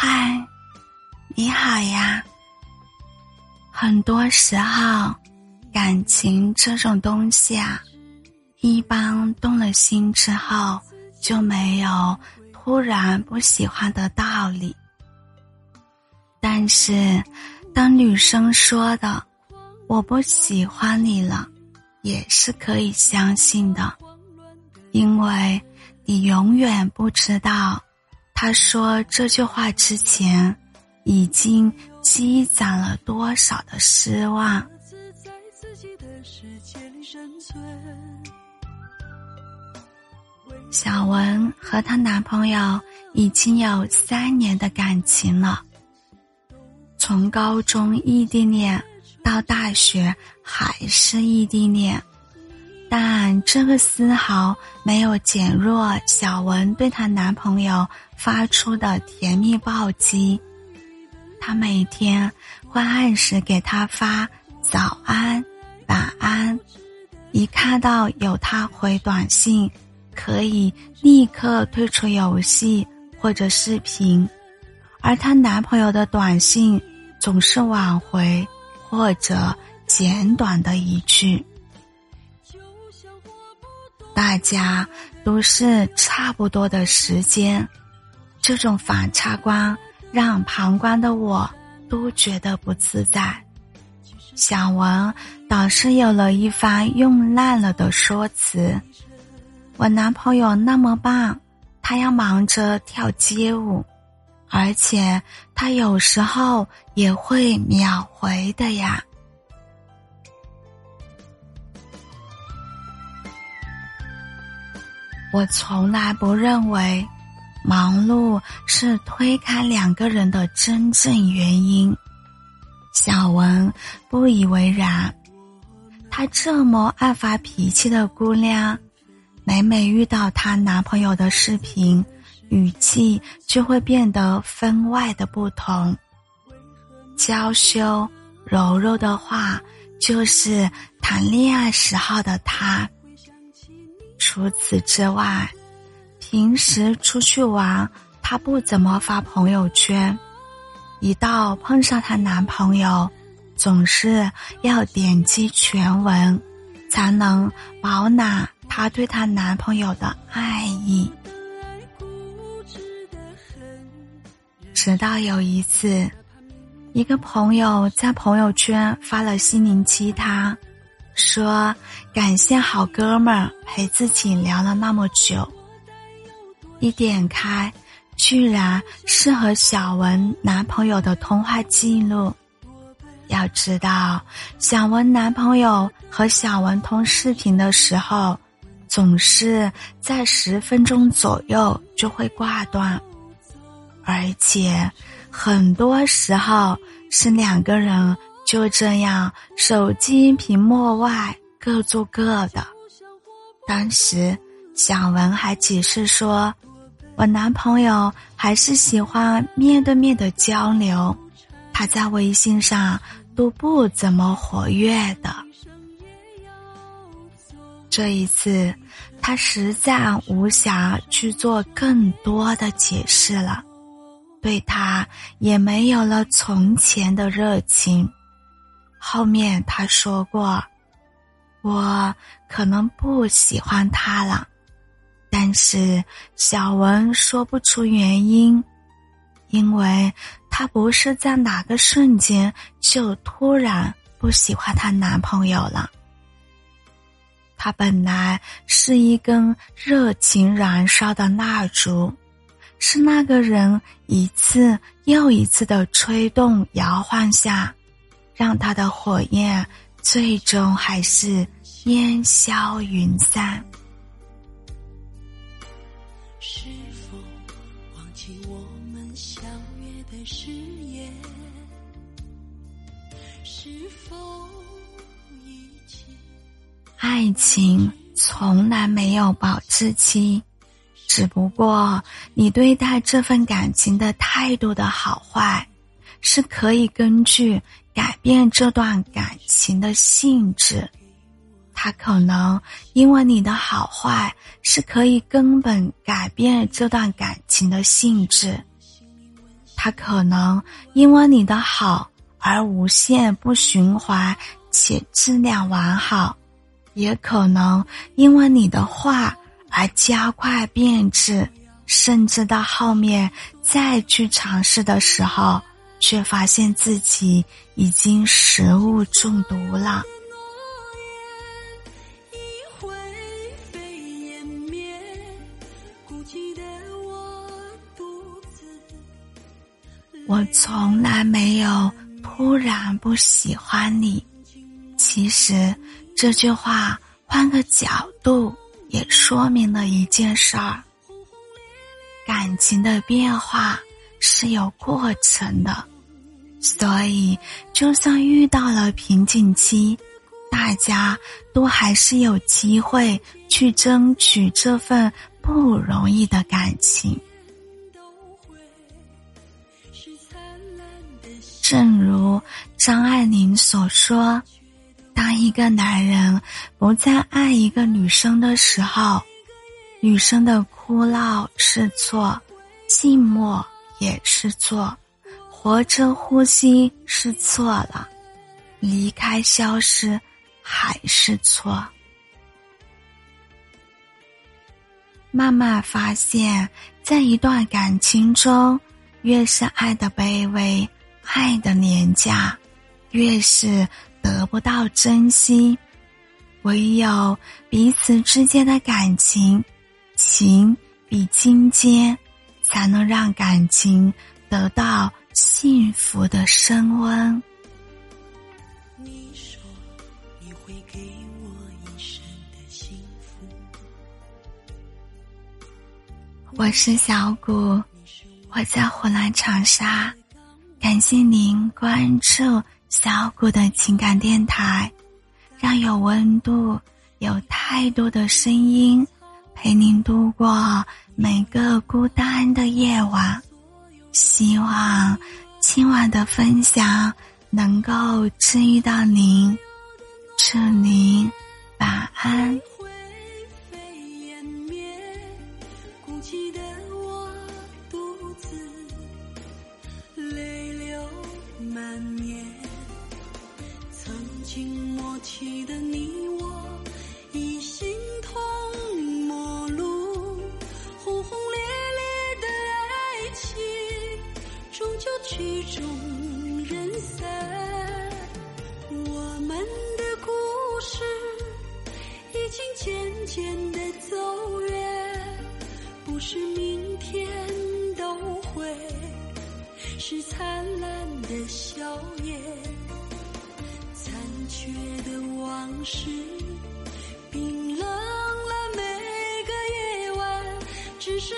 嗨，你好呀。很多时候，感情这种东西啊，一般动了心之后就没有突然不喜欢的道理。但是，当女生说的“我不喜欢你了”，也是可以相信的，因为你永远不知道。他说这句话之前，已经积攒了多少的失望。小文和她男朋友已经有三年的感情了，从高中异地恋到大学还是异地恋。但这个丝毫没有减弱小文对她男朋友发出的甜蜜暴击。她每天会按时给他发早安、晚安，一看到有他回短信，可以立刻退出游戏或者视频，而她男朋友的短信总是晚回或者简短的一句。大家都是差不多的时间，这种反差观让旁观的我都觉得不自在。小文倒是有了一番用烂了的说辞：“我男朋友那么棒，他要忙着跳街舞，而且他有时候也会秒回的呀。”我从来不认为，忙碌是推开两个人的真正原因。小文不以为然，她这么爱发脾气的姑娘，每每遇到她男朋友的视频，语气就会变得分外的不同。娇羞柔柔的话，就是谈恋爱时候的她。除此之外，平时出去玩，她不怎么发朋友圈。一到碰上她男朋友，总是要点击全文，才能饱览她对她男朋友的爱意。直到有一次，一个朋友在朋友圈发了心灵鸡汤。说感谢好哥们儿陪自己聊了那么久。一点开，居然是和小文男朋友的通话记录。要知道，小文男朋友和小文通视频的时候，总是在十分钟左右就会挂断，而且很多时候是两个人。就这样，手机屏幕外各做各的。当时小文还解释说：“我男朋友还是喜欢面对面的交流，他在微信上都不怎么活跃的。”这一次，他实在无暇去做更多的解释了，对他也没有了从前的热情。后面他说过，我可能不喜欢他了，但是小文说不出原因，因为他不是在哪个瞬间就突然不喜欢她男朋友了。他本来是一根热情燃烧的蜡烛，是那个人一次又一次的吹动摇晃下。让他的火焰最终还是烟消云散。是否忘记我们相约的誓言？是否？爱情从来没有保质期，只不过你对待这份感情的态度的好坏，是可以根据。改变这段感情的性质，他可能因为你的好坏是可以根本改变这段感情的性质，他可能因为你的好而无限不循环且质量完好，也可能因为你的坏而加快变质，甚至到后面再去尝试的时候，却发现自己已经食物中毒了。我从来没有突然不喜欢你。其实这句话换个角度也说明了一件事儿：感情的变化是有过程的，所以就算遇到了瓶颈期，大家都还是有机会去争取这份不容易的感情。正如张爱玲所说：“当一个男人不再爱一个女生的时候，女生的哭闹是错，寂寞也是错，活着呼吸是错了，离开消失还是错。”慢慢发现，在一段感情中，越是爱的卑微。爱的廉价，越是得不到珍惜。唯有彼此之间的感情，情比金坚，才能让感情得到幸福的升温。你说你会给我一生的幸福。我是小谷，我在湖南长沙。感谢您关注小谷的情感电台，让有温度、有态度的声音陪您度过每个孤单的夜晚。希望今晚的分享能够治愈到您，祝您晚安。起的你我，已形曲终人散。我们的故事已经渐渐的走远，不是明天都会是灿烂的笑颜。残缺的往事，冰冷了每个夜晚，只是。